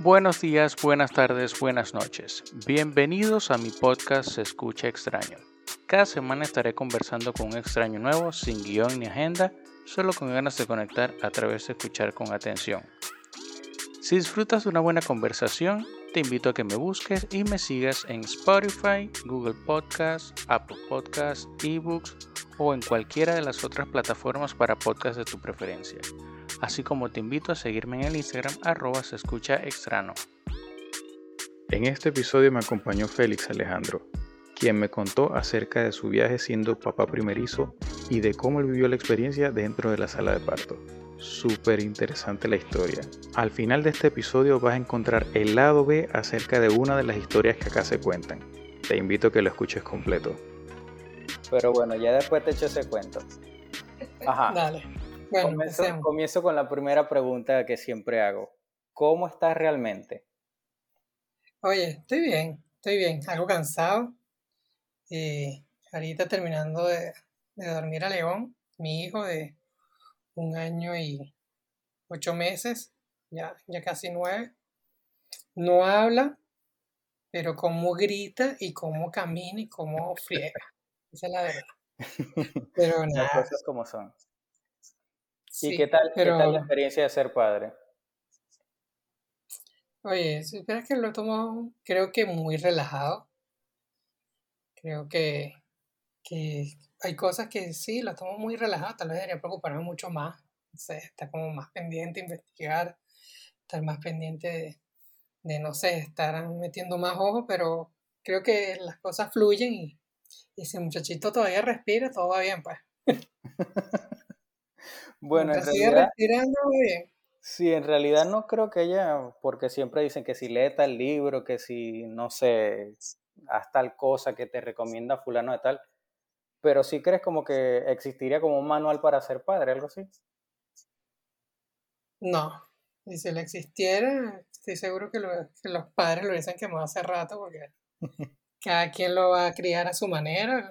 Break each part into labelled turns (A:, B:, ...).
A: Buenos días, buenas tardes, buenas noches. Bienvenidos a mi podcast Se escucha extraño. Cada semana estaré conversando con un extraño nuevo, sin guion ni agenda, solo con ganas de conectar a través de escuchar con atención. Si disfrutas de una buena conversación, te invito a que me busques y me sigas en Spotify, Google Podcasts, Apple Podcasts, eBooks o en cualquiera de las otras plataformas para podcasts de tu preferencia. Así como te invito a seguirme en el Instagram arroba se escucha extrano. En este episodio me acompañó Félix Alejandro, quien me contó acerca de su viaje siendo papá primerizo y de cómo él vivió la experiencia dentro de la sala de parto. Súper interesante la historia. Al final de este episodio vas a encontrar el lado B acerca de una de las historias que acá se cuentan. Te invito a que lo escuches completo.
B: Pero bueno, ya después te echo ese cuento. Ajá.
C: Dale. Bueno,
B: comienzo, con la primera pregunta que siempre hago. ¿Cómo estás realmente?
C: Oye, estoy bien, estoy bien, algo cansado. Y ahorita terminando de, de dormir a León, mi hijo de un año y ocho meses, ya, ya casi nueve. No habla, pero cómo grita y cómo camina y cómo friega. Esa es la verdad. Pero
B: Las cosas como son. ¿Y qué tal, qué
C: pero
B: tal la experiencia de ser padre?
C: oye, si esperas que lo tomo, creo que muy relajado. Creo que, que hay cosas que sí, lo tomo muy relajado, tal vez debería preocuparme mucho más, sé, estar como más pendiente, investigar, estar más pendiente de, de, no sé, estar metiendo más ojos, pero creo que las cosas fluyen y, y si el muchachito todavía respira, todo va bien, pues.
B: Bueno, en realidad,
C: bien.
B: sí, en realidad no creo que ella, porque siempre dicen que si lee tal libro, que si, no sé, haz tal cosa que te recomienda fulano de tal, pero sí crees como que existiría como un manual para ser padre, algo así.
C: No, y si le existiera, estoy seguro que, lo- que los padres lo hubiesen quemado hace rato, porque cada quien lo va a criar a su manera,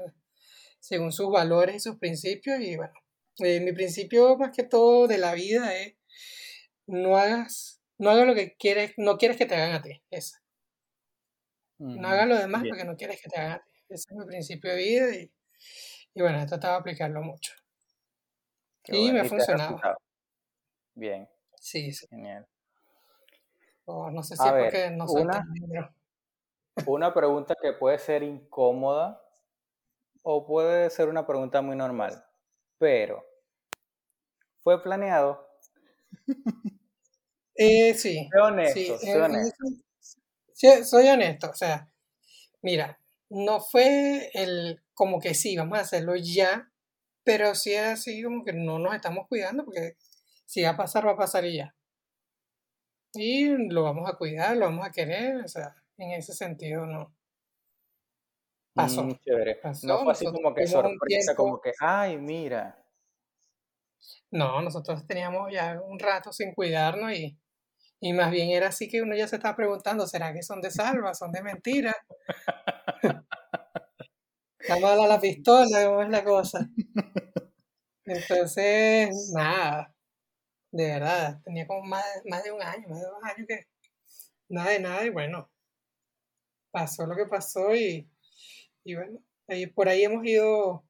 C: según sus valores y sus principios. Y bueno, eh, mi principio más que todo de la vida es no hagas, no hagas lo que quieres, no quieres que te hagan a ti. Esa. No hagas lo demás
B: Bien,
C: porque no quieres que te hagan a ti. Ese es mi principio de vida y, y bueno, he tratado de aplicarlo mucho.
B: qué
C: Y me
B: bueno.
C: ha funcionado.
B: Bien,
C: Sí, sí.
B: genial.
C: O no sé si
B: A
C: es
B: ver,
C: porque no soy
B: una, una pregunta que puede ser incómoda o puede ser una pregunta muy normal, pero ¿fue planeado?
C: Eh, sí, sí,
B: honesto,
C: en, en
B: honesto.
C: soy honesto. O sea, mira, no fue el como que sí, vamos a hacerlo ya, pero sí es así como que no nos estamos cuidando porque si va a pasar, va a pasar y ya. Y lo vamos a cuidar, lo vamos a querer, o sea, en ese sentido no pasó,
B: Mm, chévere. No fue así
C: nosotros
B: como que sorpresa, como que, ay, mira.
C: no, nosotros teníamos ya un rato sin cuidarnos y, y más bien era así que uno ya se estaba preguntando, ¿será que son de salva, son de mentira? Está mala la pistola, ¿cómo es la cosa? Entonces, nada, de verdad, tenía como más, más de un año, más de dos años que nada de nada y bueno, pasó lo que pasó y, y bueno, ahí, por ahí hemos ido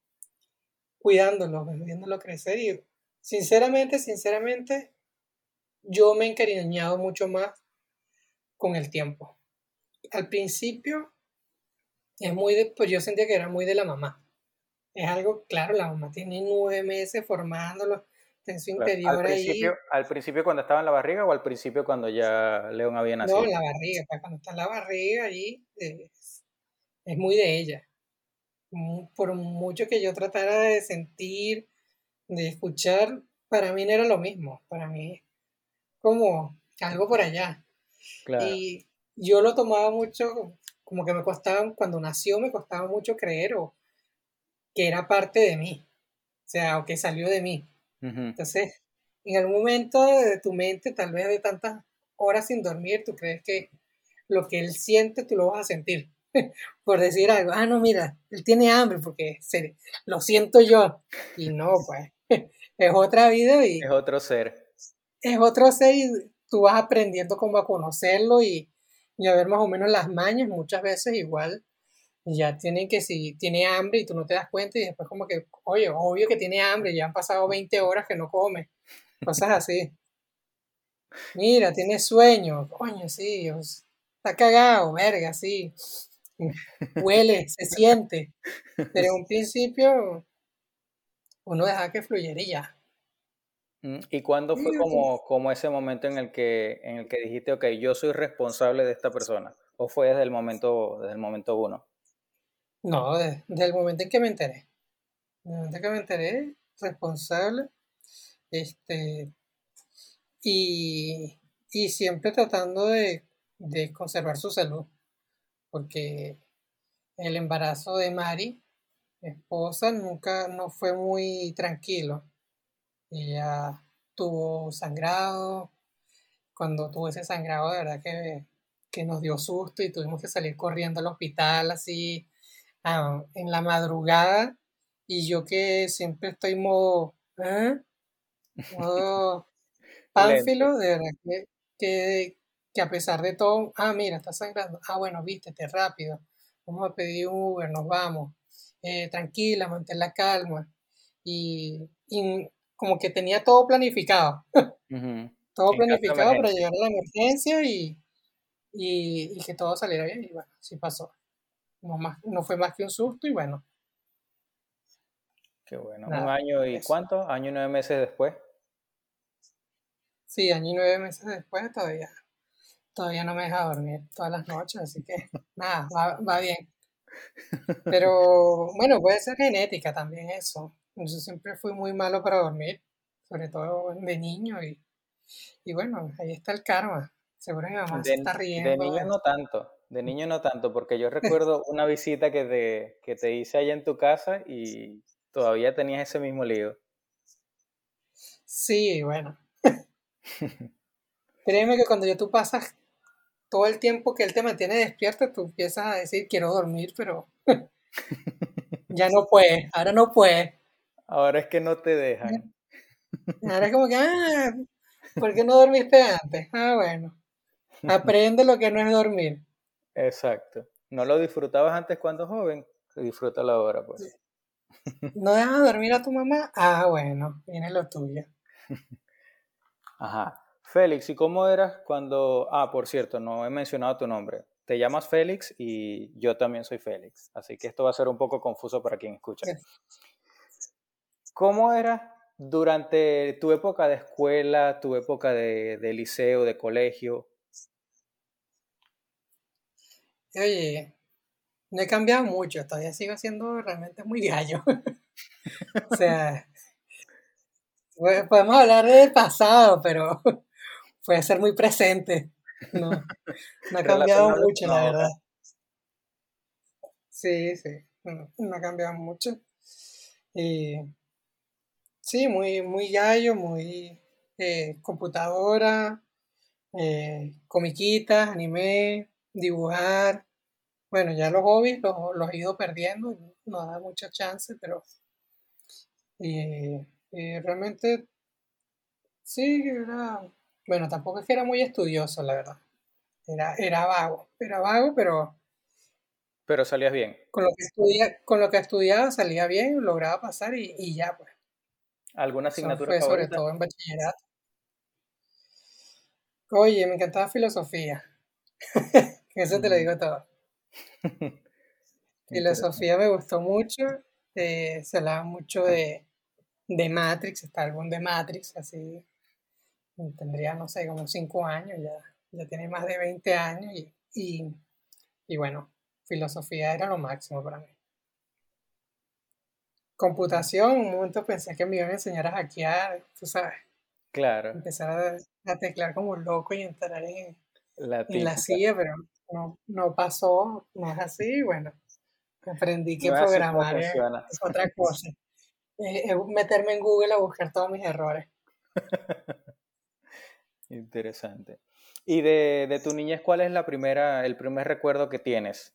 C: cuidándolo, viéndolo crecer y sinceramente, sinceramente, yo me he encariñado mucho más con el tiempo. Al principio es muy de, pues yo sentía que era muy de la mamá. Es algo, claro, la mamá tiene nueve meses formándolo, en su
B: Claro. Al
C: interior ahí,
B: principio, al principio cuando estaba en la barriga o al principio cuando ya León había
C: no,
B: nacido.
C: en la barriga, pues, cuando está en la barriga ahí, es, es muy de ella. Por mucho que yo tratara de sentir, de escuchar, para mí no era lo mismo, para mí como algo por allá.
B: Claro.
C: Y yo lo tomaba mucho, como que me costaba, cuando nació me costaba mucho creer o que era parte de mí, o sea, o que salió de mí. Entonces, en algún momento de tu mente, tal vez de tantas horas sin dormir, tú crees que lo que él siente, tú lo vas a sentir. Por decir algo, ah, no, mira, él tiene hambre porque se, lo siento yo. Y no, pues, es otra vida y
B: Es otro ser.
C: es otro ser y tú vas aprendiendo como a conocerlo y, y a ver más o menos las mañas, muchas veces igual ya tienen que si tiene hambre y tú no te das cuenta y después como que, oye, obvio que tiene hambre, ya han pasado 20 horas que no come, cosas así. Mira, tiene sueño, coño, sí, está cagado, verga, sí. Huele, se siente. Pero en un principio uno deja que fluyera y ya.
B: Mm, ¿Y cuándo fue como, como ese momento en el, que, en el que dijiste, ok, yo soy responsable de esta persona? ¿O fue desde el momento, desde el momento uno?
C: No, desde, el momento en que me enteré. Desde el momento en que me enteré, responsable. Este, y, y siempre tratando de, de conservar su salud. Porque el embarazo de Mari, esposa, nunca no fue muy tranquilo. Ella tuvo sangrado. Cuando tuvo ese sangrado, de verdad que, que nos dio susto y tuvimos que salir corriendo al hospital así ah, en la madrugada. Y yo que siempre estoy modo, ¿eh? modo pánfilo, de verdad que, que, que, a pesar de todo, ah, mira, está sangrando. Ah, bueno, vístete rápido. Vamos a pedir un Uber, nos vamos. Eh, tranquila, mantén la calma. Y, y como que tenía todo planificado. todo planificado para llegar a la emergencia y, y, que todo saliera bien. Y bueno, sí pasó. No, más, no fue más que un susto y bueno.
B: Qué bueno. un año y cuánto? Año y nueve meses después.
C: Sí, año y nueve meses después todavía. Todavía no me deja dormir todas las noches, así que nada, va, va bien. Pero bueno, puede ser genética también eso. Yo siempre fui muy malo para dormir, sobre todo de niño. Y, y bueno, ahí está el karma. Seguro mi mamá se está riendo.
B: De niño no tanto, de niño no tanto, porque yo recuerdo una visita que te, que te hice allá en tu casa y todavía tenías ese mismo lío.
C: Sí, bueno. Créeme que cuando yo tú pasas todo el tiempo que él te mantiene despierto, tú empiezas a decir, quiero dormir, pero ya no puede, ahora no puede.
B: Ahora es que no te dejan.
C: Ahora es como que, ah, ¿por qué no dormiste antes? Ah, bueno. Aprende lo que no es dormir.
B: Exacto. ¿No lo disfrutabas antes cuando joven? Disfrútalo ahora, pues.
C: ¿No dejas dormir a tu mamá? Ah, bueno, viene lo tuyo.
B: Ajá. Félix, ¿y cómo eras cuando... Ah, por cierto, no he mencionado tu nombre. Te llamas Félix y yo también soy Félix. Así que esto va a ser un poco confuso para quien escucha. ¿Cómo era durante tu época de escuela, tu época de, liceo, de colegio?
C: Oye, no he cambiado mucho, todavía sigo siendo realmente muy gallo. o sea, podemos hablar del pasado, pero puede ser muy presente. No, no ha cambiado mucho, la verdad. Sí, sí, no, ha cambiado mucho. Y Sí, muy, muy gallo, muy eh, computadora, eh, comiquitas, anime, dibujar. Bueno, ya los hobbies los, los he ido perdiendo, no da mucha chance, pero eh, realmente sí, era, bueno, tampoco es que era muy estudioso, la verdad. Era, era vago, era vago, pero...
B: Pero salías bien.
C: Con lo que, estudia, con lo que estudiaba salía bien, lograba pasar y, y ya, pues.
B: ¿Alguna asignatura sobre
C: todo en bachillerato. Oye, me encantaba filosofía. Eso te lo digo todo. filosofía me gustó mucho. Eh, se hablaba mucho de, de Matrix, está el álbum de Matrix, así. Tendría, no sé, como 5 años, ya, ya tiene más de 20 años y, y, y bueno, filosofía era lo máximo para mí computación, un momento pensé que me iban a enseñar a hackear, tú sabes.
B: Claro.
C: Empezar a, teclar como loco y entrar en la, en silla, pero no, no pasó, no es así, bueno, aprendí que programar es, otra cosa. Es, meterme en Google a buscar todos mis errores.
B: Interesante. ¿Y de, de tu niñez cuál es la primera, el primer recuerdo que tienes?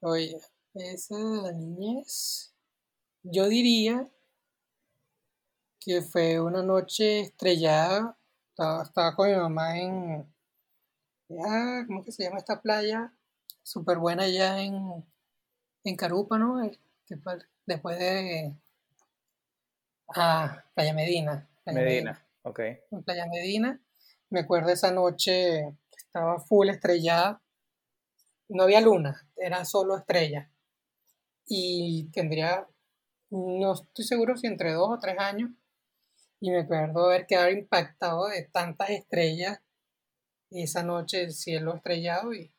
C: Oye, esa de la niñez, yo diría que fue una noche estrellada Estaba, estaba con mi mamá en, ah, ¿cómo que se llama esta playa? Súper buena allá en, en Carúpano, eh, después, de, ah, Playa Medina. Playa
B: Medina, ok.
C: en Playa Medina. Me acuerdo esa noche que estaba full estrellada. No había luna, era solo estrella. Y tendría, no estoy seguro si entre dos o tres años. Y me acuerdo haber quedado impactado de tantas estrellas esa noche, el cielo estrellado. Y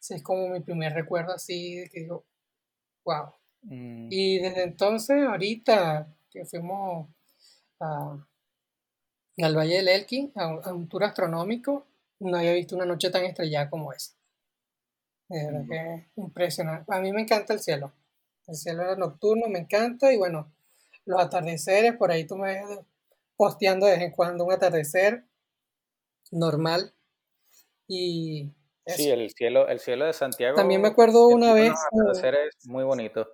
C: ese es como mi primer recuerdo así de que digo, wow.
B: Mm,
C: Y desde entonces, ahorita que fuimos a, al Valle del Elqui, a, un- a un tour astronómico, no había visto una noche tan estrellada como esa. De verdad
B: Mm.
C: que es impresionante. A mí me encanta el cielo. El cielo nocturno me encanta y bueno, los atardeceres, por ahí tú me ves posteando de vez en cuando un atardecer normal. Y
B: Sí, el cielo, el cielo de Santiago,
C: También me acuerdo una vez,
B: los atardeceres muy bonito.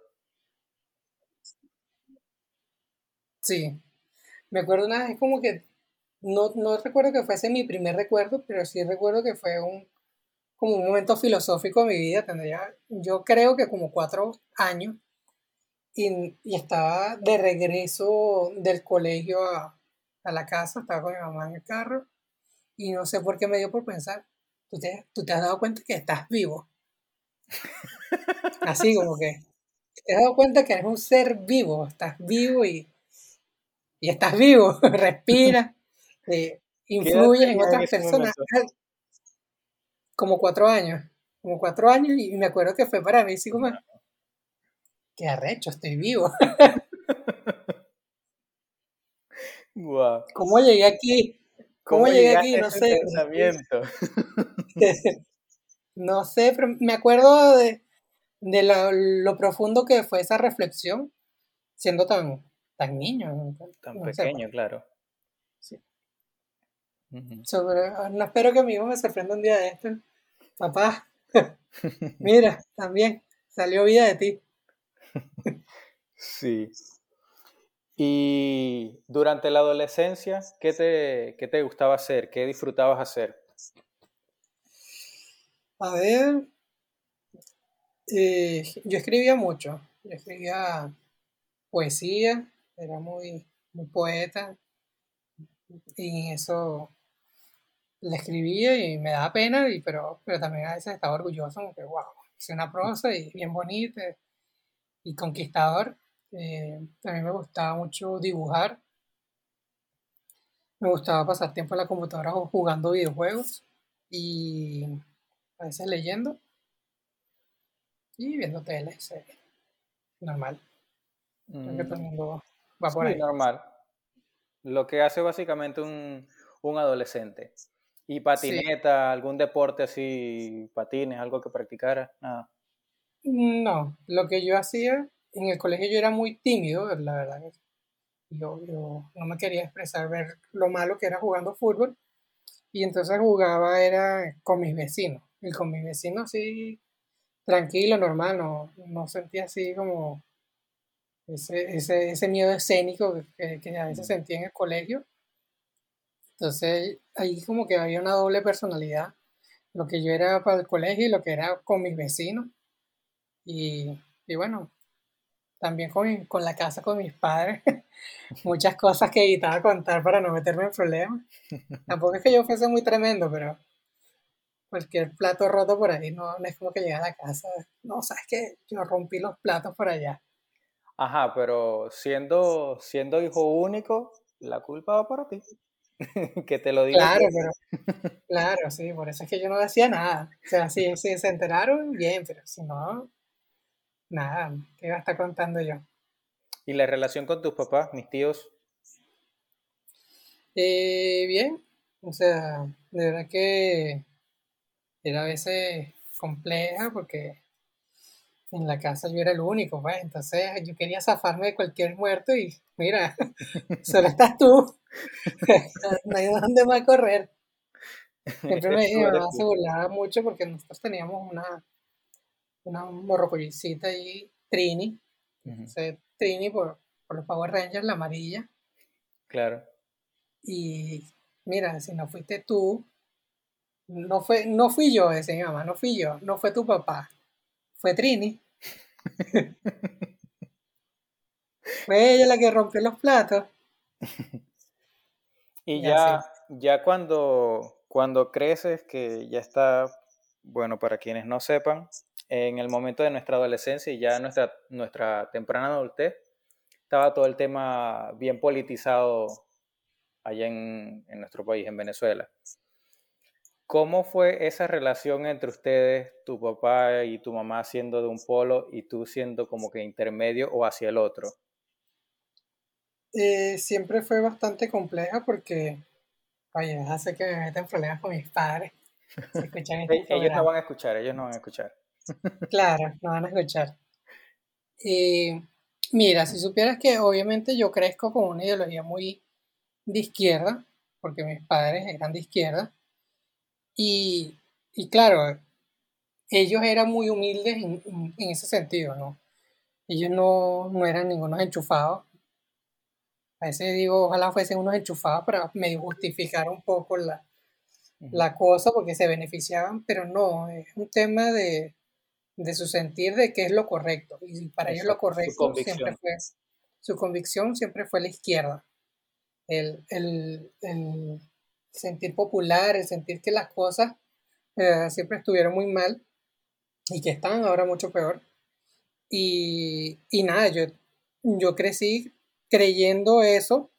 C: sí, me acuerdo una vez como que, no, no recuerdo que fuese mi primer recuerdo, pero sí recuerdo que fue un, como un momento filosófico de mi vida. Tendría, yo creo que como cuatro años y, y estaba de regreso del colegio a, a la casa, estaba con mi mamá en el carro y no sé por qué me dio por pensar, tú te, tú te has dado cuenta que estás vivo. Así como que te has dado cuenta que eres un ser vivo, estás vivo y, y estás vivo, respira, eh,
B: ¿Qué edad
C: influyes en otras personas.
B: momento?
C: Como cuatro años, como cuatro años y me acuerdo que fue para mí así como, qué arrecho, estoy vivo.
B: Guau.
C: ¿Cómo llegué aquí? ¿Cómo
B: ¿Cómo
C: llegué aquí? No sé.
B: pensamiento?
C: No sé, pero me acuerdo de, de lo, lo profundo que fue esa reflexión, siendo tan, tan niño.
B: Tan
C: No sé,
B: pequeño, claro.
C: Sobre- no espero que mi hijo me sorprenda un día de esto. Papá, mira, también salió vida de ti.
B: Sí. Y durante la adolescencia, ¿qué te, qué te gustaba hacer? ¿Qué disfrutabas hacer?
C: A ver, eh, yo escribía mucho. Yo escribía poesía, era muy, muy poeta. Y eso le escribía y me daba pena, y, pero, pero también a veces estaba orgulloso, como que, wow, hice una prosa y bien bonita y conquistador. Eh, también me gustaba mucho dibujar, me gustaba pasar tiempo en la computadora ju- jugando videojuegos y a veces leyendo y viendo tele, series. Normal, creo que todo el
B: Mm,
C: mundo va por
B: sí,
C: ahí.
B: normal. Lo que hace básicamente un, un adolescente. ¿Y
C: Sí,
B: patineta, algún deporte así, patines, algo que practicara? Nada.
C: no, lo que yo hacía en el colegio yo era muy tímido, la verdad. Yo, yo no me quería expresar, ver lo malo que era jugando fútbol. Y entonces jugaba era con mis vecinos. Y con mis vecinos sí, tranquilo, normal, no, no sentía así como ese, ese, ese miedo escénico que, que a veces sentía en el colegio. Entonces ahí como que había una doble personalidad. Lo que yo era para el colegio y lo que era con mis vecinos. Y, y bueno, también con, mi- con la casa, con mis padres. Muchas cosas que evitaba contar para no meterme en problemas. Tampoco es que yo fuese muy tremendo, pero cualquier plato roto por ahí no, no es como que llegue a la casa. No, sabes que yo rompí los platos por allá.
B: Ajá, pero siendo, siendo hijo único, la culpa va para ti. Que te lo digo
C: Claro,
B: yo.
C: pero claro, sí, por eso es que yo no decía nada. O sea, si, si se enteraron, bien, pero si no, nada, ¿qué iba a estar contando yo?
B: ¿Y la relación con tus papás, mis tíos?
C: Eh, bien, o sea, de verdad que era a veces compleja porque en la casa yo era el único, pues, entonces yo quería zafarme de cualquier muerto y mira, solo estás tú, no hay dónde más correr. Siempre me, mi mamá se burlaba mucho porque nosotros teníamos una, una morrocollicita ahí, Trini,
B: Ujú,
C: entonces Trini por, por los Power Rangers, la amarilla,
B: Claro.
C: y mira, si no fuiste tú, no, fue, no fui yo, ese mi mamá, no fui yo, no fue tu papá, fue Trini. fue ella la que rompió los platos.
B: Y ya, ya cuando, cuando creces, que ya está, bueno, para quienes no sepan, en el momento de nuestra adolescencia y ya nuestra, nuestra temprana adultez, estaba todo el tema bien politizado allá en, en nuestro país, en Venezuela. ¿Cómo fue esa relación entre ustedes, tu papá y tu mamá siendo de un polo y tú siendo como que intermedio o hacia el otro?
C: Eh, siempre fue bastante compleja porque, oye, hace que me meten problemas con mis padres.
B: Este ellos no van a escuchar, ellos no van a escuchar.
C: claro, no van a escuchar. Y mira, si supieras que obviamente yo crezco con una ideología muy de izquierda, porque mis padres eran de izquierda, y, y claro, ellos eran muy humildes en, ese sentido, ¿no? Ellos no, no eran ningunos enchufados. A veces digo, ojalá fuesen unos enchufados para medio justificar un poco la, la cosa porque se beneficiaban, pero no, es un tema de, de su sentir de qué es lo correcto. Y para ellos lo correcto siempre fue, su convicción siempre fue la izquierda. El, el, el, sentir popular, el sentir que las cosas eh, siempre estuvieron muy mal y que están ahora mucho peor. Y, y nada, yo, yo crecí creyendo eso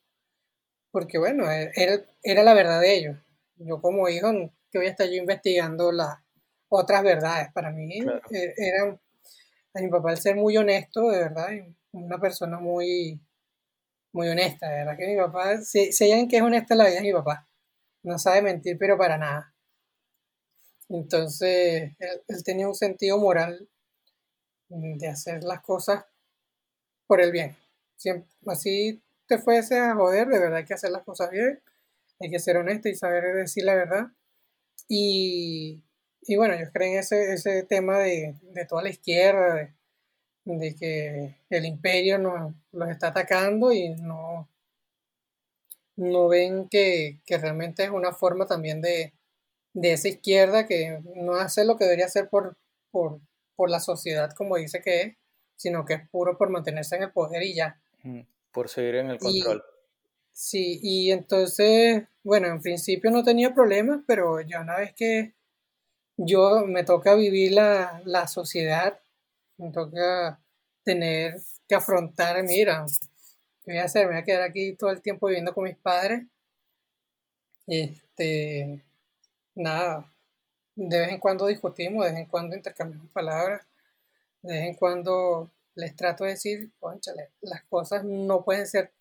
C: porque bueno, era, era la verdad de ellos. Yo como hijo, que voy a estar yo investigando las otras verdades. Para mí e, era, a mi papá el ser muy honesto, de verdad, una persona muy, muy honesta, de verdad que mi papá, si, si hay que es honesta la vida es mi papá no sabe mentir, pero para nada. Entonces, él, tenía un sentido moral de hacer las cosas por el bien. Siempre, así te fuese a joder, de verdad hay que hacer las cosas bien, hay que ser honesto y saber decir la verdad. Y, bueno, yo creo en ese, ese tema de, toda la izquierda, de, que el imperio nos los está atacando y no, no ven que, realmente es una forma también de, esa izquierda que no hace lo que debería hacer por, por, la sociedad como dice que es, sino que es puro por mantenerse en el poder y ya.
B: Por seguir en el control.
C: sí, y entonces, bueno, en principio no tenía problemas, pero ya una vez que yo me toca vivir la, la sociedad, me toca tener que afrontar, mira, ¿Qué voy a hacer? Me voy a quedar aquí todo el tiempo viviendo con mis padres. Este, nada, de vez en cuando discutimos, de vez en cuando intercambiamos palabras, de vez en cuando les trato de decir, conchale, las cosas no pueden ser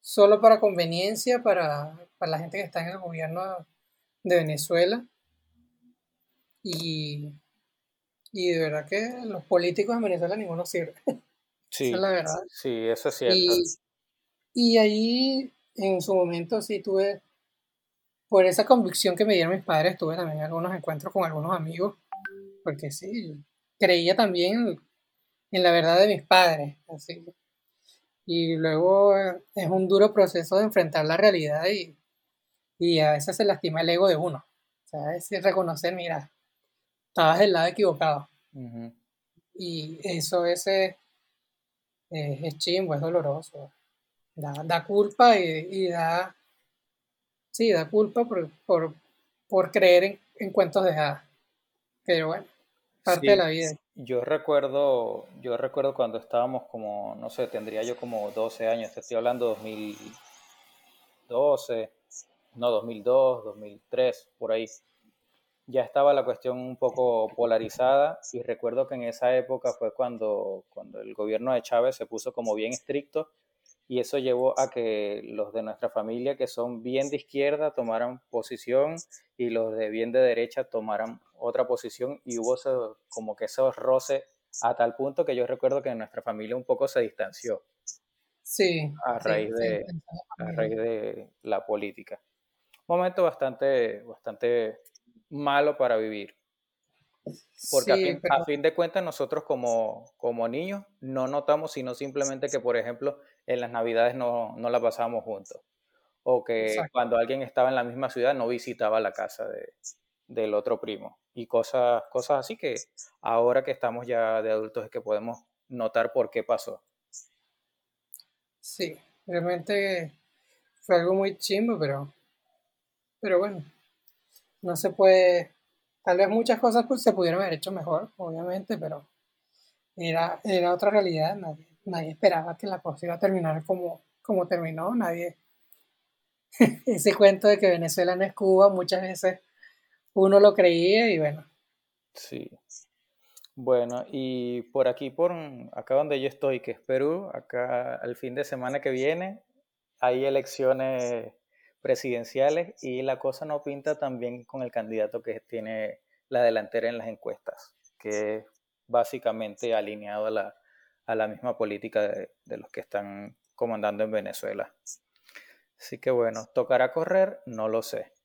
C: solo para conveniencia para, la gente que está en el gobierno de Venezuela. Y, y de verdad que los políticos en Venezuela ninguno sirve.
B: Sí, es la verdad. Sí, eso es cierto.
C: Y ahí en su momento sí tuve, por esa convicción que me dieron mis padres, tuve también algunos encuentros con algunos amigos, porque sí, creía también en la verdad de mis padres. Así. Y luego eh, es un duro proceso de enfrentar la realidad y, y a veces se lastima el ego de uno. O sea, es reconocer, mira, estabas del lado equivocado. Y eso es, es, es chimbo, es doloroso da, culpa y, da, sí, da culpa por, por, creer en, cuentos de hadas. Pero bueno, parte de la vida.
B: Yo recuerdo, yo recuerdo cuando estábamos como, no sé, tendría yo como 12 años, te estoy hablando 2012, no, 2002, 2003, por ahí. Ya estaba la cuestión un poco polarizada y recuerdo que en esa época fue cuando, cuando el gobierno de Chávez se puso como bien estricto y eso llevó a que los de nuestra familia que son bien de izquierda tomaran posición y los de bien de derecha tomaran otra posición y hubo como que esos roces a tal punto que yo recuerdo que nuestra familia un poco se distanció.
C: Sí.
B: A raíz, de, a raíz de la política. Momento bastante, bastante malo para vivir. Porque a, fin, de cuentas nosotros como, como niños no notamos, sino simplemente que, por ejemplo, en las navidades no, no la pasamos juntos. o que cuando alguien estaba en la misma ciudad no visitaba la casa de, del otro primo y cosas, cosas así que ahora que estamos ya de adultos es que podemos notar por qué pasó.
C: Sí, realmente fue algo muy chimbo, pero, pero bueno, no se puede, tal vez muchas cosas se pudieron haber hecho mejor, obviamente, pero era, era otra realidad, nadie, nadie esperaba que la cosa iba a terminar como, como terminó, nadie, ese cuento de que Venezuela no es Cuba, muchas veces uno lo creía y bueno.
B: Sí. Bueno, y por aquí, por acá donde yo estoy, que es Perú, acá el fin de semana que viene hay elecciones presidenciales y la cosa no pinta tan bien con el candidato que tiene la delantera en las encuestas, que es básicamente alineado a la, a la misma política de, de los que están comandando en Venezuela. Así que bueno, ¿tocará correr? No lo sé.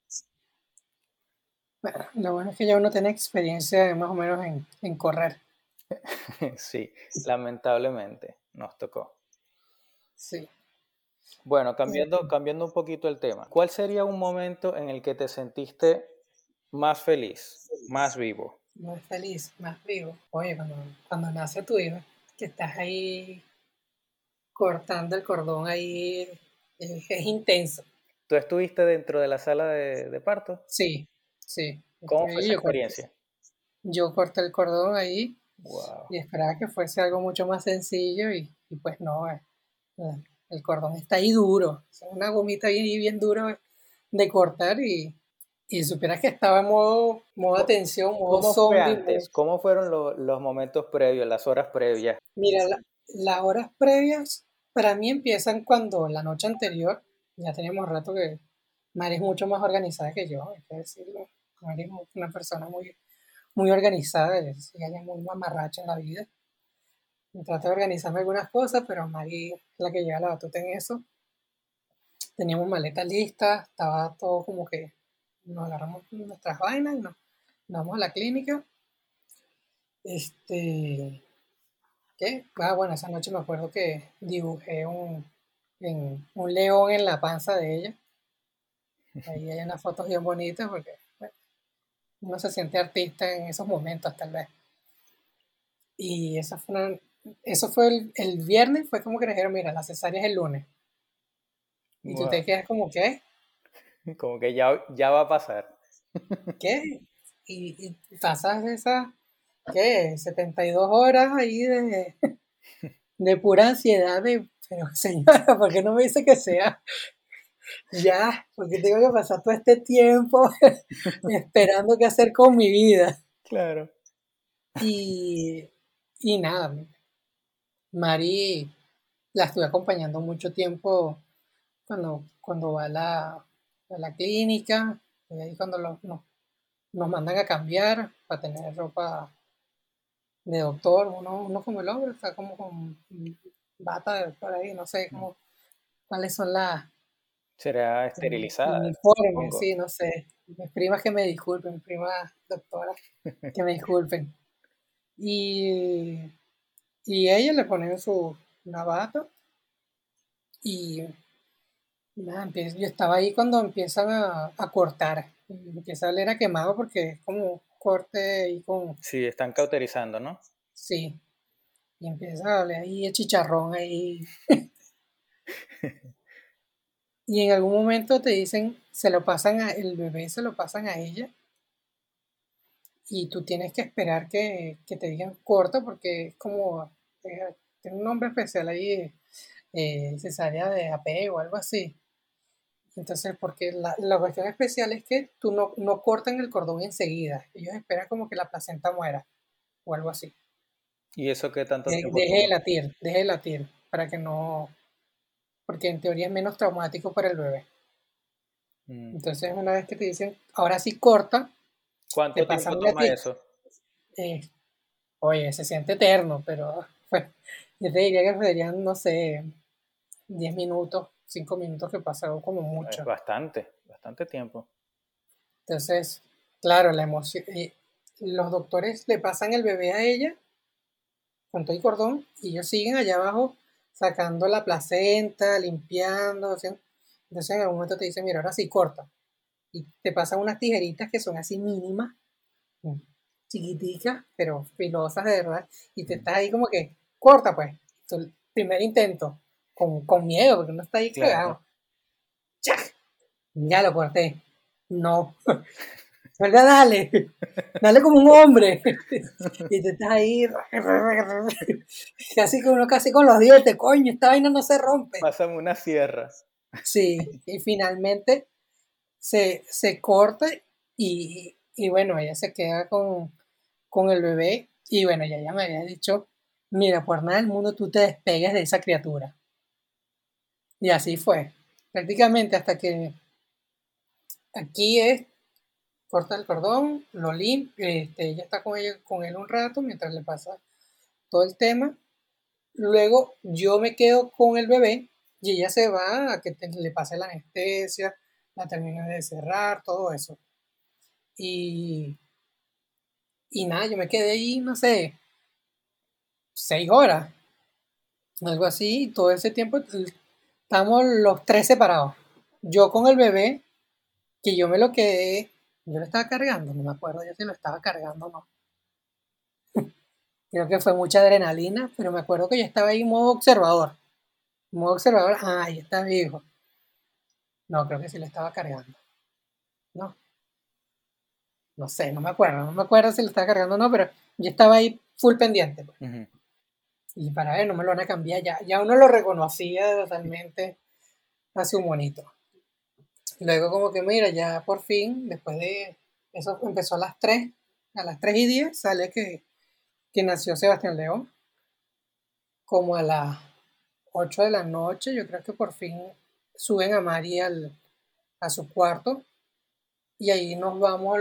C: Bueno, lo bueno es que ya uno tiene experiencia más o menos en, correr.
B: sí, lamentablemente nos tocó.
C: Sí.
B: Bueno, cambiando, cambiando un poquito el tema, ¿cuál sería un momento en el que te sentiste más feliz, más vivo?
C: Más feliz, más vivo. Oye, cuando, cuando nace tu hijo, que estás ahí cortando el cordón ahí, es, intenso.
B: ¿Tú estuviste dentro de la sala de parto?
C: Sí, Sí.
B: ¿Cómo fue esa experiencia?
C: yo corté el cordón ahí y esperaba que fuese algo mucho más sencillo y, pues no, eh, eh, el cordón está ahí duro, una gomita ahí bien duro de cortar y, y supieras que estaba en modo, modo atención, modo
B: ¿Cómo Fue antes? ¿Cómo fueron los momentos previos, las horas previas?
C: Mira, las horas previas para mí empiezan cuando la noche anterior, ya teníamos rato que Mari es mucho más organizada que yo, hay que decirlo. Mari es una persona muy, muy organizada, ella es muy mamarracha en la vida. Trato de organizarme algunas cosas, pero Mari es la que lleva la batuta en eso. Teníamos maletas listas, estaba todo como que nos agarramos nuestras vainas y nos, vamos a la clínica. Este. ¿Qué? Ah, bueno, esa noche me acuerdo que dibujé un, un león en la panza de ella. Ahí hay unas fotos bien bonitas porque uno se siente artista en esos momentos tal vez. Y eso fue, eso fue el, viernes, fue como que dijeron, mira, la cesárea es el lunes. Y tú te quedas como, ¿qué?
B: Como que ya, ya va a pasar.
C: ¿Qué? Y, pasas esas, ¿qué? 72 horas ahí de, de pura ansiedad de, pero señora, ¿por qué no me dice que sea ya, porque tengo que pasar todo este tiempo esperando qué hacer con mi vida.
B: Claro.
C: Y, y nada, Mari la estuve acompañando mucho tiempo cuando, cuando va a la, a la clínica, y ahí cuando nos, nos mandan a cambiar para tener ropa de doctor, uno, uno como el hombre está como con bata por ahí, no sé cómo, cuáles son las
B: Será esterilizada.
C: Uniforme, sí, no sé. Mis primas que me disculpen, mis primas doctoras que me disculpen. Y, y ella le pone su navato y, nada, yo estaba ahí cuando empiezan a, a cortar. Empieza a oler a quemado porque es como corte y con...
B: Sí, están cauterizando, ¿no?
C: Sí. Y empieza a oler ahí el chicharrón ahí. y en algún momento te dicen, se lo pasan a, el bebé se lo pasan a ella y tú tienes que esperar que, te digan corto porque es como, eh, tiene un nombre especial ahí, eh, cesárea de AP o algo así. Entonces, porque la, la, cuestión especial es que tú no, no cortan el cordón enseguida, ellos esperan como que la placenta muera o algo así.
B: ¿Y eso qué tanto
C: tiempo? Deje de latir, deje de latir, para que no, porque en teoría es menos traumático para el bebé. Mm. Entonces, una vez que te dicen, ahora sí corta,
B: ¿cuánto tiempo toma eso?
C: Eh, oye, se siente eterno, pero yo te diría que serían, no sé, 10 minutos, 5 minutos que pasaron como mucho.
B: bastante, bastante tiempo.
C: Entonces, claro, la emoción. los doctores le pasan el bebé a ella con todo cordón y ellos siguen allá abajo sacando la placenta, limpiando, Entonces en algún momento te dice, mira, ahora sí corta. Y te pasan unas tijeritas que son así mínimas, mm, chiquiticas, pero filosas de verdad. Y te estás ahí como que, corta pues. Tu primer intento, con, con miedo, porque no está ahí
B: Claro.
C: cagado. ¡Chac! Ya lo corté. No. ¿Verdad? Dale. Dale como un hombre. Y te estás ahí. Casi con uno casi con los dientes. Coño, esta vaina no se rompe.
B: Pásame una sierra.
C: Sí. Y finalmente se, se corta y, y bueno, ella se queda con, con el bebé. Y bueno, ya ella me había dicho, mira, por nada del mundo tú te despegues de esa criatura. Y así fue. Prácticamente hasta que aquí es, corta el cordón, lo limpia, este, ella está con, ella, con él un rato mientras le pasa todo el tema. Luego yo me quedo con el bebé y ella se va a que le pase la anestesia, la termina de cerrar, todo eso. Y, y nada, yo me quedé ahí, no sé, seis horas, algo así, todo ese tiempo estamos los tres separados. Yo con el bebé, que yo me lo quedé, yo lo estaba cargando, no me acuerdo yo si lo estaba cargando o no. Creo que fue mucha adrenalina, pero me acuerdo que yo estaba ahí en modo observador. Modo observador, ah, ahí está mi hijo. No, creo que sí lo estaba cargando. No. No sé, no me acuerdo, no me acuerdo si lo estaba cargando o no, pero yo estaba ahí full pendiente. pues. Y para ver, no me lo van a cambiar ya. Ya uno lo reconocía totalmente hace un bonito. Luego como que mira, ya por fin, después de eso empezó a las 3, a las 3 y 10 sale que, que nació Sebastián León. Como a las 8 de la noche, yo creo que por fin suben a Mari al- a su cuarto y ahí nos vamos,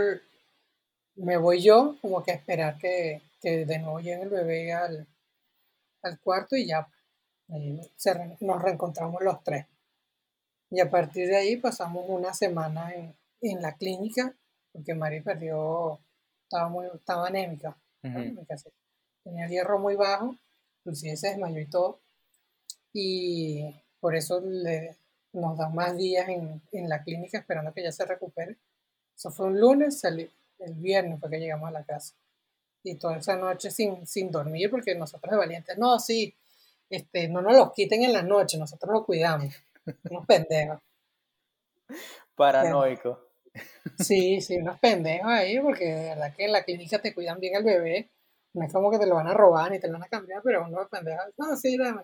C: me voy yo como que a esperar que, que de nuevo llegue el bebé al, al cuarto y ya nos reencontramos los tres. Y a partir de ahí pasamos una semana en, en la clínica, porque Mari perdió, estaba, muy, estaba anémica, anémica, sí. tenía el hierro muy bajo, inclusive se desmayó y todo. Y por eso le, nos dan más días en, en la clínica esperando que ya se recupere. Eso fue un lunes, salí, el viernes fue que llegamos a la casa. Y toda esa noche sin, sin dormir, porque nosotros de valientes, no, sí, este, no nos los quiten en la noche, nosotros los cuidamos. Unos pendejos.
B: Paranoico.
C: Sí, sí, unos pendejos ahí, porque de verdad que en la clínica te cuidan bien el bebé. No es como que te lo van a robar ni te lo van a cambiar, pero unos pendejos, no, sí, dame.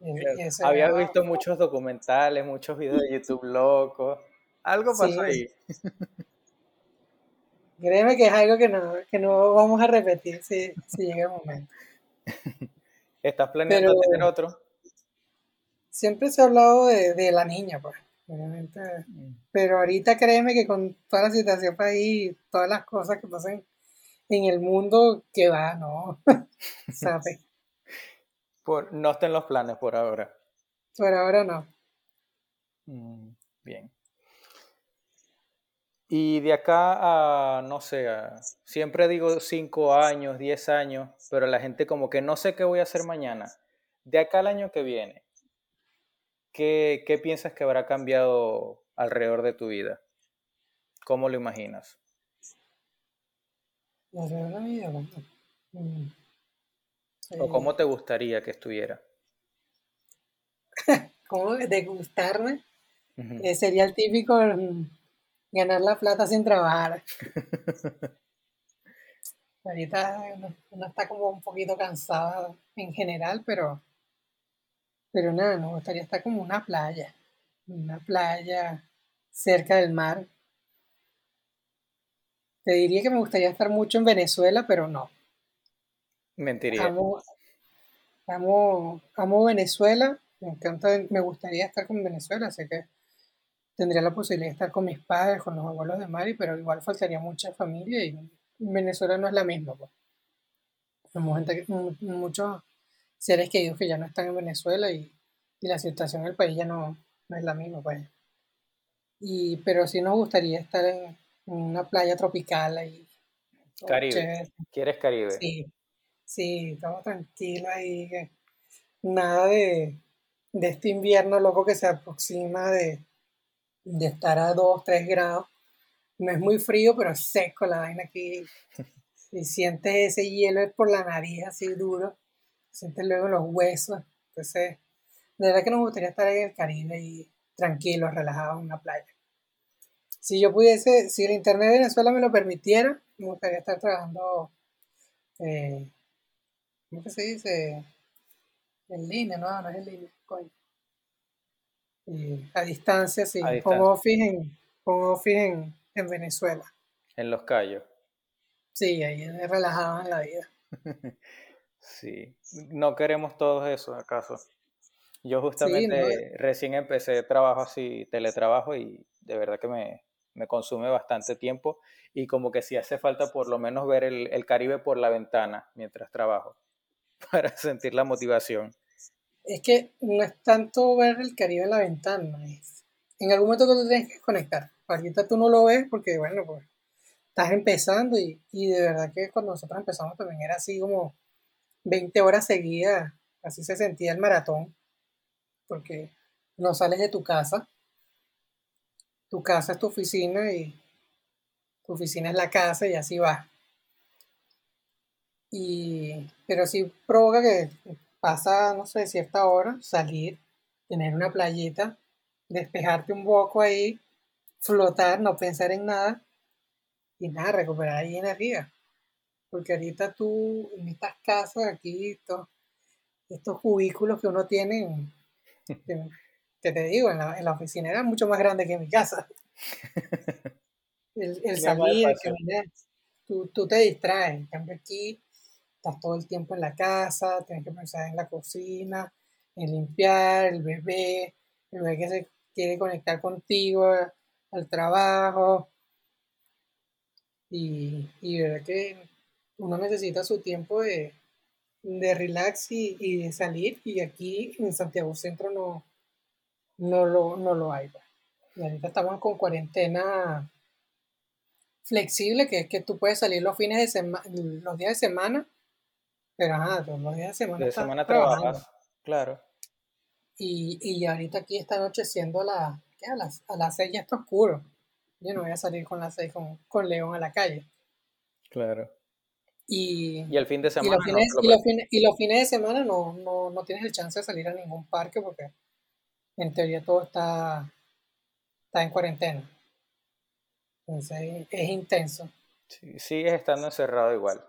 C: Y- y ese
B: Había visto muchos documentales, muchos videos de YouTube locos. Algo pasó
C: Sí.
B: ahí.
C: Créeme que es algo que no, que no vamos a repetir si, si llega el momento.
B: ¿Estás planeando
C: Pero-
B: tener otro?
C: Siempre se ha hablado de, de la niña, pues, obviamente. Pero ahorita créeme que con toda la situación ahí, todas las cosas que pasan en el mundo, que va, no. ¿Sabes?
B: Por, no está en los planes por ahora.
C: Por ahora no.
B: Mm, Bien. Y de acá a, no sé, a- siempre digo cinco años, diez años, pero la gente como que no sé qué voy a hacer mañana. De acá al año que viene, ¿qué, qué piensas que habrá cambiado alrededor de tu vida? ¿Cómo lo imaginas?
C: Alrededor de la vida. Mm.
B: ¿O
C: Eh,
B: cómo te gustaría que estuviera?
C: ¿Cómo degustarme?
B: Ujú.
C: Eh, sería el típico mm, ganar la plata sin trabajar. Ahorita uno, uno está como un poquito cansado en general, pero, pero nada, me gustaría estar como una playa, una playa cerca del mar. Te diría que me gustaría estar mucho en Venezuela, pero no.
B: Mentiría.
C: Amo, amo, amo Venezuela, me encanta, me gustaría estar con Venezuela, sé que tendría la posibilidad de estar con mis padres, con los abuelos de Mari, pero igual faltaría mucha familia y Venezuela no es la misma. Pues. Gente muchos seres queridos que ya no están en Venezuela y, y la situación del país ya no, no es la misma. Pues. Y, pero sí nos gustaría estar en, en una playa tropical ahí. todo
B: Caribe.
C: chévere.
B: ¿Quieres Caribe?
C: Sí, sí, estamos tranquilos ahí. nada de, de este invierno loco que se aproxima de, de estar a 2, 3 grados. No es muy frío, pero es seco la vaina aquí. Y sientes ese hielo por la nariz así duro. Sientes luego los huesos. Entonces, de verdad que nos gustaría estar en el Caribe y tranquilos, relajados en una playa. Si yo pudiese, si el internet de Venezuela me lo permitiera, me gustaría estar trabajando, eh, ¿cómo se dice? En línea, no, no es en línea, coño. a distancia, sí, como office en, office en, en Venezuela.
B: En Los Cayos.
C: Sí, ahí es relajado en la vida.
B: sí, no queremos todos eso, ¿acaso? Yo justamente recién empecé trabajo así, teletrabajo, y de verdad que me, me, consume bastante tiempo. Y como que si hace falta por lo menos ver el, el, Caribe por la ventana mientras trabajo, para sentir la motivación.
C: Es que no es tanto ver el Caribe en la ventana, es en algún momento que tú tienes que conectar. Ahorita tú no lo ves porque, bueno, pues estás empezando y, y de verdad que cuando nosotros empezamos también era así como 20 horas seguidas, así se sentía el maratón, porque no sales de tu casa, tu casa es tu oficina y tu oficina es la casa y así va. Y, pero sí provoca que pasa, no sé, cierta hora, salir, tener una playita, despejarte un poco ahí, flotar, no pensar en nada y nada, recuperar ahí energía. Porque ahorita tú, en estas casas aquí, estos, estos cubículos que uno tiene, que, te digo, en la, en la, oficina era mucho más grande que en mi casa. El, el salir, el tú, tú, te distraes. En cambio aquí, estás todo el tiempo en la casa, tienes que pensar en la cocina, en limpiar, el bebé, el bebé que se quiere conectar contigo, al trabajo, y, y verdad que uno necesita su tiempo de, de relax y, de salir y aquí en Santiago Centro no, no, lo, no lo hay. Y ahorita estamos con cuarentena flexible, que es que tú puedes salir los fines de semana, los días de semana, pero ajá, los días de semana,
B: de semana trabajas, claro.
C: Y, y ahorita aquí está anocheciendo a, la, a, las, a las seis ya está oscuro. Yo no voy a salir con las seis con, con León a la calle.
B: Claro.
C: Y,
B: y el fin de semana.
C: Y los fines, y los fines, y los fines de semana no, no, no, tienes el chance de salir a ningún parque porque en teoría todo está, está en cuarentena. Entonces es intenso.
B: Sí, sigues estando encerrado igual.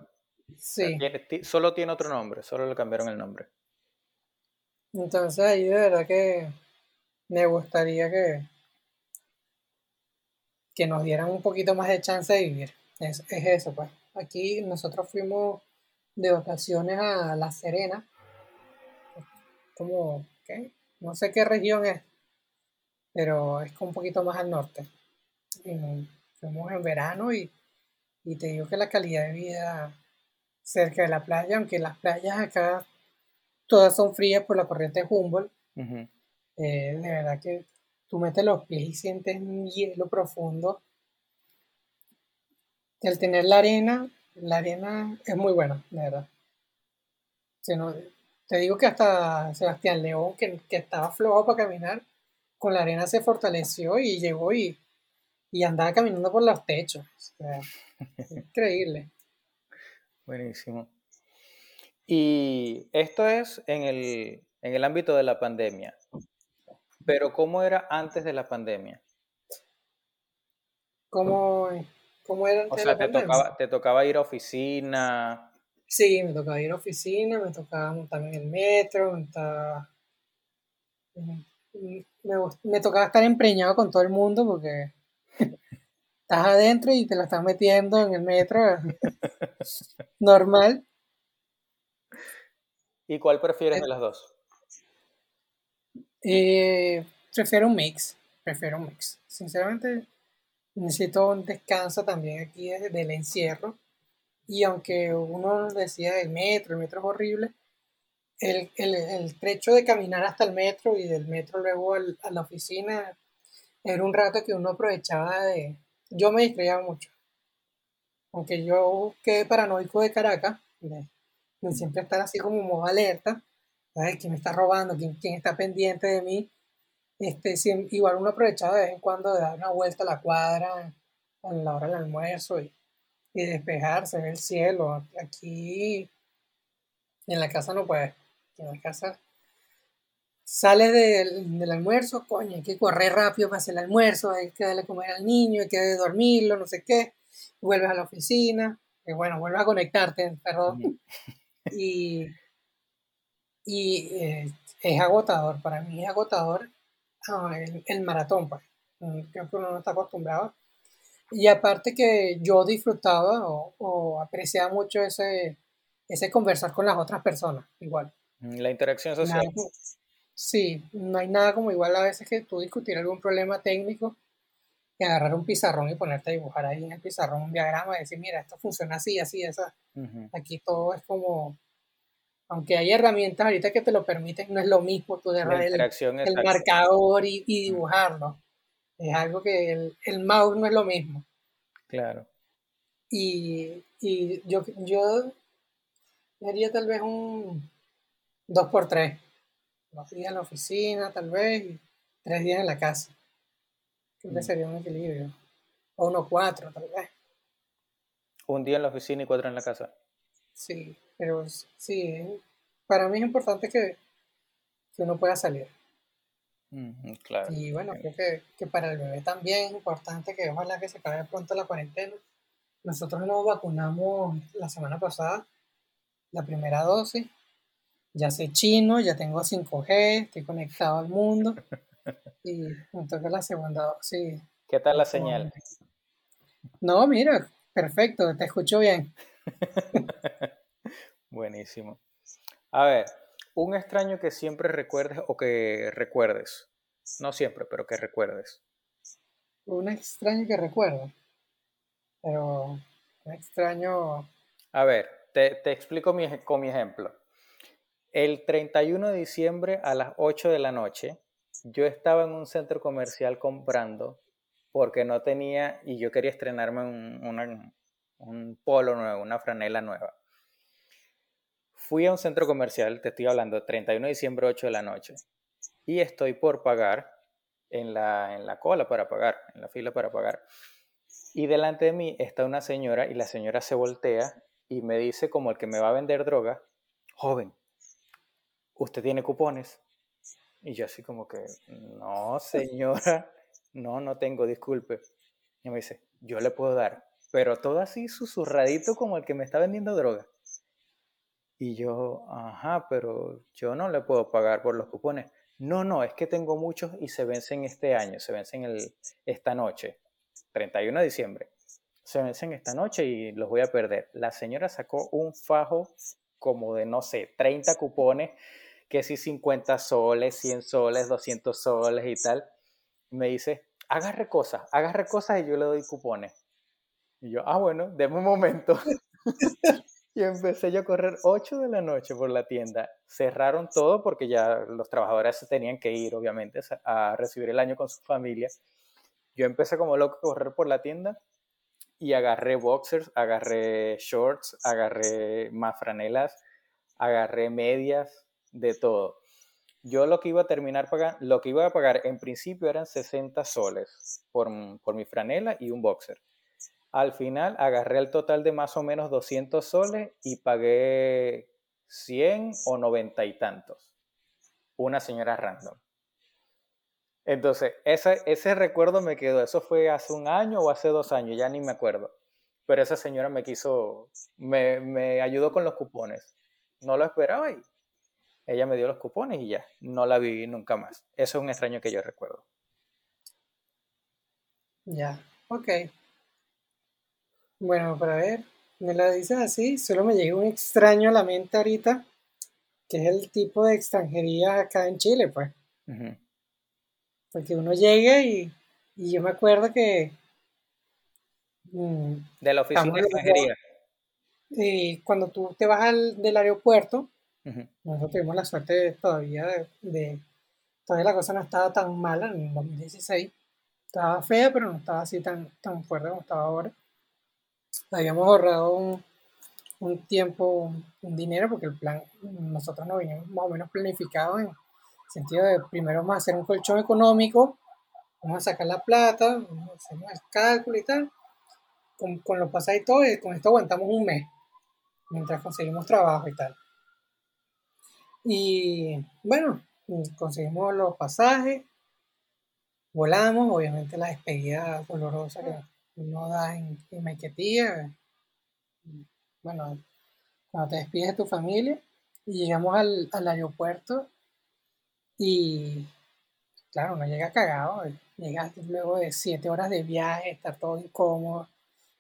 C: Sí.
B: solo tiene otro nombre, solo le cambiaron el nombre.
C: Entonces ahí de verdad que me gustaría que, que nos dieran un poquito más de chance de vivir. Es, es eso, pues. Aquí nosotros fuimos de vacaciones a La Serena, como, ¿qué? no sé qué región es, pero es un poquito más al norte. fuimos en verano y, y te digo que la calidad de vida cerca de la playa, aunque las playas acá todas son frías por la corriente Humboldt, eh, de verdad que tú metes los pies y sientes un hielo profundo. Al tener la arena, la arena es muy buena, de verdad. te digo que hasta Sebastián León, que, estaba flojo para caminar, con la arena se fortaleció y llegó y, y andaba caminando por los techos. increíble.
B: Buenísimo. Y esto es en el, en el ámbito de la pandemia. Pero ¿cómo era antes de la pandemia?
C: ¿Cómo, cómo era
B: o sea, te Tocaba, ¿te tocaba ir a oficina?
C: Sí, me tocaba ir a oficina, me tocaba montarme en el metro, me, me, tocaba estar empreñado con todo el mundo porque estás adentro y te la estás metiendo en el metro normal.
B: ¿Y cuál prefieres de las dos?
C: Eh, prefiero un mix, prefiero un mix. Sinceramente, necesito un descanso también aquí del encierro. Y aunque uno decía el metro, el metro es horrible, el, el, trecho de caminar hasta el metro y del metro luego a la oficina era un rato que uno aprovechaba de... Yo me distraía mucho. Aunque yo quedé paranoico de Caracas, de, de siempre estar así como modo alerta, ¿Quién me está robando? ¿Quién, ¿Quién está pendiente de mí? Este, igual uno aprovechaba de vez en cuando de dar una vuelta a la cuadra a la hora del almuerzo y, y despejarse, ver el cielo. Aquí en la casa no puede. En la casa sales del, almuerzo, coño, hay que correr rápido para hacer el almuerzo, hay que darle comer al niño, hay que dormirlo, no sé qué. Vuelves a la oficina, y bueno, vuelves a conectarte, perdón. Y, y eh, es agotador, para mí es agotador ah, el, maratón, pues. Creo que uno no está acostumbrado. Y aparte que yo disfrutaba o, apreciaba mucho ese, ese conversar con las otras personas, igual.
B: Mm, la interacción social.
C: sí, no hay nada como igual a veces que tú discutir algún problema técnico y agarrar un pizarrón y ponerte a dibujar ahí en el pizarrón un diagrama y decir, mira, esto funciona así, así, esa. Aquí todo es como aunque hay herramientas ahorita que te lo permiten, no es lo mismo tú agarrar el, el marcador y, dibujarlo. Es algo que el, el, mouse no es lo mismo.
B: Claro.
C: Y, y yo, yo haría tal vez un 2x3. Dos días en la oficina, tal vez, y tres días en la casa. Creo que mm. sería un equilibrio. O uno cuatro, tal vez.
B: Un día en la oficina y cuatro en la casa.
C: Sí. Pero sí, para mí es importante que, uno pueda salir.
B: claro.
C: Y bueno, creo que, que, para el bebé también es importante que ojalá que se acabe pronto la cuarentena. Nosotros nos vacunamos la semana pasada, la primera dosis. Ya sé chino, ya tengo 5G, estoy conectado al mundo. Y me toca la segunda dosis.
B: ¿Qué tal la señal?
C: No, mira, perfecto, te escucho bien.
B: Buenísimo. A ver, un extraño que siempre recuerdes o que recuerdes. No siempre, pero que recuerdes.
C: Un extraño que recuerdo. Pero un extraño.
B: A ver, te, explico con mi ejemplo. El 31 de diciembre a las 8 de la noche, yo estaba en un centro comercial comprando porque no tenía y yo quería estrenarme un, un polo nuevo, una franela nueva. Fui a un centro comercial, te estoy hablando, 31 de diciembre, 8 de la noche, y estoy por pagar en la, en la cola para pagar, en la fila para pagar. Y delante de mí está una señora y la señora se voltea y me dice como el que me va a vender droga, joven, ¿usted tiene cupones? Y yo así como que, no señora, no, no tengo, disculpe. Y me dice, yo le puedo dar, pero todo así susurradito como el que me está vendiendo droga. Y yo, ajá, pero yo no le puedo pagar por los cupones. No, no, es que tengo muchos y se vencen este año, se vencen el, esta noche, 31 de diciembre. Se vencen esta noche y los voy a perder. La señora sacó un fajo como de, no sé, 30 cupones, que si 50 soles, 100 soles, 200 soles y tal. Me dice, agarre cosas, agarre cosas y yo le doy cupones. Y yo, ah, bueno, déme un momento. Y empecé yo a correr 8 de la noche por la tienda. Cerraron todo porque ya los trabajadores se tenían que ir, obviamente, a recibir el año con su familia. Yo empecé como loco a correr por la tienda y agarré boxers, agarré shorts, agarré más franelas, agarré medias, de todo. Yo lo que iba a terminar pagando, lo que iba a pagar en principio eran 60 soles por, por mi franela y un boxer. Al final agarré el total de más o menos 200 soles y pagué 100 o 90 y tantos. Una señora random. Entonces, ese, ese recuerdo me quedó. Eso fue hace un año o hace dos años, ya ni me acuerdo. Pero esa señora me quiso, me, me ayudó con los cupones. No lo esperaba y ella me dio los cupones y ya, no la vi nunca más. Eso es un extraño que yo recuerdo.
C: Ya, ok. Bueno, para ver, me la dices así, solo me llega un extraño a la mente ahorita, que es el tipo de extranjería acá en Chile, pues. Porque uno llega y, yo me acuerdo que...
B: Mm, de la oficina de extranjería.
C: Y cuando tú te vas del aeropuerto, nosotros tuvimos la suerte todavía de, de, Todavía la cosa no estaba tan mala en 2016. Estaba fea, pero no estaba así tan, tan fuerte como estaba ahora habíamos ahorrado un, tiempo, un dinero, porque el plan, nosotros no veníamos más o menos planificados en, sentido de primero vamos a hacer un colchón económico, vamos a sacar la plata, vamos a hacer el cálculo y tal, con, con los pasajes y todo, y con esto aguantamos un mes, mientras conseguimos trabajo y tal. Y bueno, conseguimos los pasajes, volamos, obviamente la despedida dolorosa que uno da en, en Maiquetía, bueno, cuando te despides de tu familia, y llegamos al, al aeropuerto y claro, uno llega cagado, llegas luego de siete horas de viaje, está todo incómodo,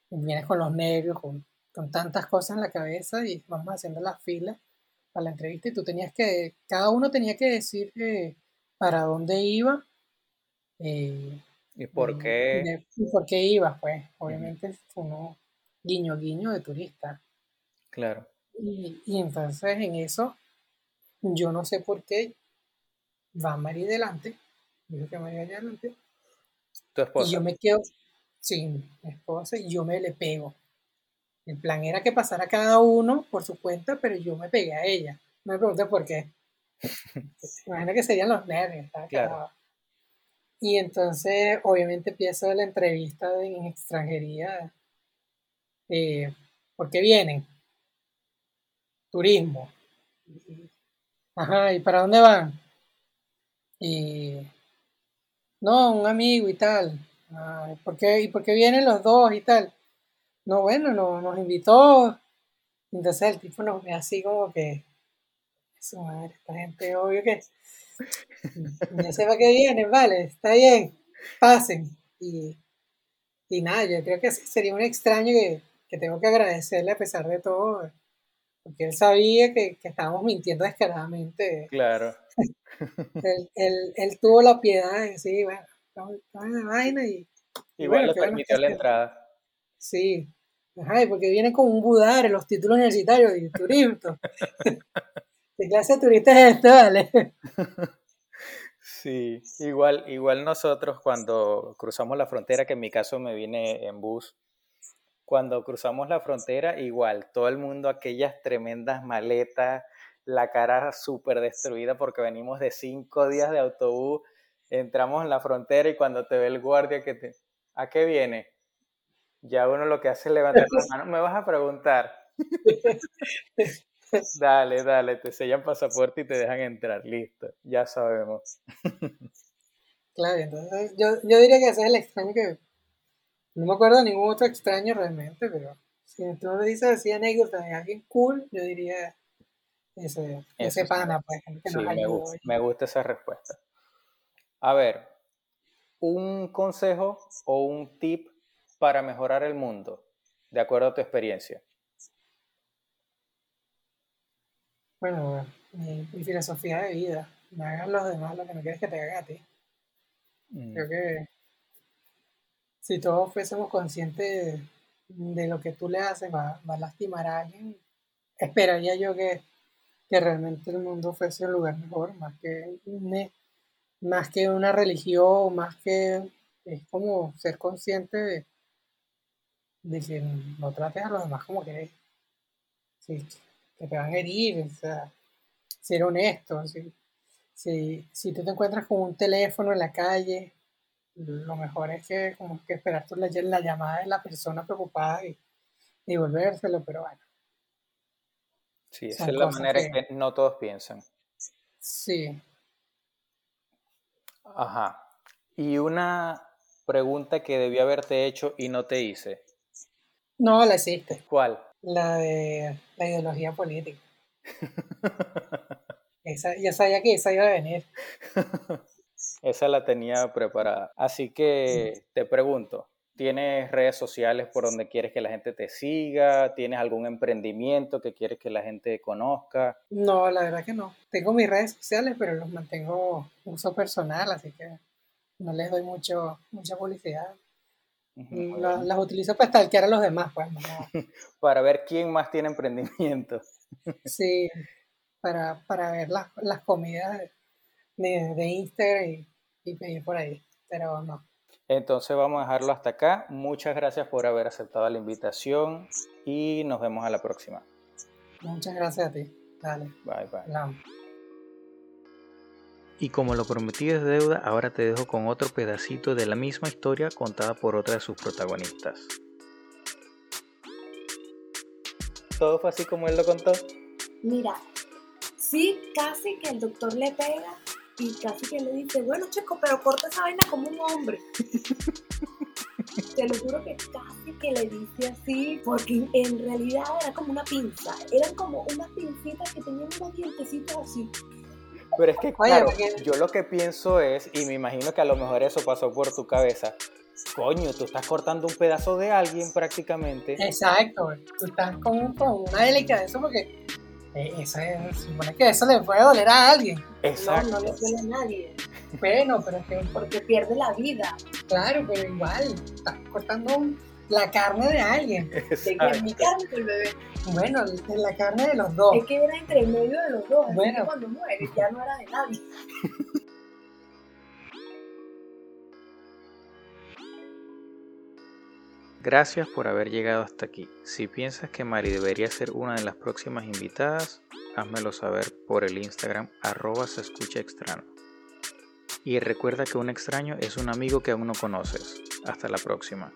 C: vienes con los nervios, con, con tantas cosas en la cabeza y vamos haciendo las filas para la entrevista y tú tenías que, cada uno tenía que decir eh, para dónde iba. eh,
B: ¿Y por
C: y-
B: qué?
C: y por qué ibas, pues, obviamente uno guiño guiño de turista.
B: Claro.
C: Y, y entonces en eso, yo no sé por qué va María delante, dijo que María vaya adelante,
B: Tu
C: y
B: esposa.
C: yo me quedo sin mi esposa y yo me le pego. El plan era que pasara cada uno por su cuenta, pero yo me pegué a ella. No me preguntes por qué. Imagino que serían los nervios.
B: Claro.
C: Y entonces, obviamente, empiezo la entrevista en extranjería. Eh, ¿Por qué vienen? Turismo. Ajá, ¿y para dónde van? Y no, un amigo y tal. Ah, ¿por qué, ¿Y por qué vienen los dos y tal? No, bueno, no, nos invitó. Entonces el tipo nos ve así como que, su madre, esta gente obvio que ya sepa que vienen, vale, está bien, pasen. Y, y nada, yo creo que sería un extraño que, que tengo que agradecerle a pesar de todo, porque él sabía que, que estábamos mintiendo descaradamente.
B: Claro.
C: Él, él, él tuvo la piedad de decir, bueno, estamos en la vaina y,
B: Igual
C: bueno,
B: le
C: qué
B: permitió la entrada.
C: Sí. Ajá, y porque vienen con un budar en los títulos universitarios y turismo. ¿Qué clase de turista es este, vale?
B: Sí, igual, igual nosotros cuando cruzamos la frontera, que en mi caso me vine en bus, cuando cruzamos la frontera, igual, todo el mundo aquellas tremendas maletas, la cara súper destruida porque venimos de cinco días de autobús, entramos en la frontera y cuando te ve el guardia que te... ¿A qué viene? Ya uno lo que hace es levantar la mano, me vas a preguntar. Dale, dale, te sellan pasaporte y te dejan entrar, listo, ya sabemos.
C: Claro, entonces yo, yo diría que ese es el extraño que... No me acuerdo de ningún otro extraño realmente, pero si tú me dices así anécdota de alguien cool, yo diría ese, ese pana, pues, que
B: Sí,
C: nos
B: me,
C: ayudó.
B: gu- me gusta esa respuesta. A ver, un consejo o un tip para mejorar el mundo, de acuerdo a tu experiencia.
C: Bueno, mi, mi filosofía de vida, me hagan los demás lo que no quieres que te hagan a ti.
B: Mm,
C: Creo que si todos fuésemos conscientes de, de lo que tú le haces va, va a lastimar a alguien, esperaría yo que, que realmente el mundo fuese un lugar mejor, más que, un- más que una religión, más que es como ser consciente de, de que no trates a los demás como querés, sí, que te van a herir, o sea, ser honesto, si, si, si tú te encuentras con un teléfono en la calle, lo mejor es que como que esperar tu- la, la llamada de la persona preocupada y, y devolvérselo, pero bueno,
B: Sí, esa es la manera en
C: que
B: que no todos piensan.
C: sí.
B: Ajá. Y una pregunta que debí haberte hecho y no te hice.
C: No, la hiciste,
B: ¿Cuál?
C: La de la ideología política. Esa, yo sabía que esa iba a venir.
B: Esa la tenía preparada. Así que te pregunto, ¿tienes redes sociales por donde quieres que la gente te siga? ¿Tienes algún emprendimiento que quieres que la gente conozca?
C: No, la verdad que no. Tengo mis redes sociales, pero los mantengo uso personal, así que no les doy mucho, mucha publicidad. Mm, las utilizo para stalkear a los demás, pues, no.
B: Para ver quién más tiene emprendimiento.
C: Sí, para, para ver las, las comidas de, de, Instagram y, y pedir por ahí, pero no.
B: Entonces vamos a dejarlo hasta acá. Muchas gracias por haber aceptado la invitación y nos vemos a la próxima.
C: Muchas gracias a ti. Dale,
B: Bye bye. Y como lo prometí es deuda, ahora te dejo con otro pedacito de la misma historia contada por otra de sus protagonistas.
D: ¿Todo fue así como él lo contó?
E: Mira, sí, casi que el doctor le pega y casi que le dice, bueno, chico, pero corta esa vaina como un hombre. Te lo juro que casi que le dice así, porque en realidad era como una pinza. Eran como unas pincitas que tenían unos dientecitos así.
D: Pero es que,
C: Oye,
D: claro,
C: porque-
D: yo lo que pienso es, y me imagino que a lo mejor eso pasó por tu cabeza, coño, tú estás cortando un pedazo de alguien prácticamente.
C: Exacto, tú estás con, con una delicadeza porque eh, eso es, supone que eso le puede doler a alguien.
E: No,
D: Exacto.
E: no le duele a nadie,
C: Bueno, pero es que,
E: porque pierde la vida.
C: claro, pero igual, estás cortando un- la carne de alguien.
E: De que mi carne el bebé.
C: Bueno, de la carne de los dos.
E: Es que era entre medio de los dos.
C: Bueno.
E: cuando muere ya no era de nadie.
B: Gracias por haber llegado hasta aquí. Si piensas que Mari debería ser una de las próximas invitadas, házmelo saber por el Instagram arroba se escucha extraño. Y recuerda que un extraño es un amigo que aún no conoces. Hasta la próxima.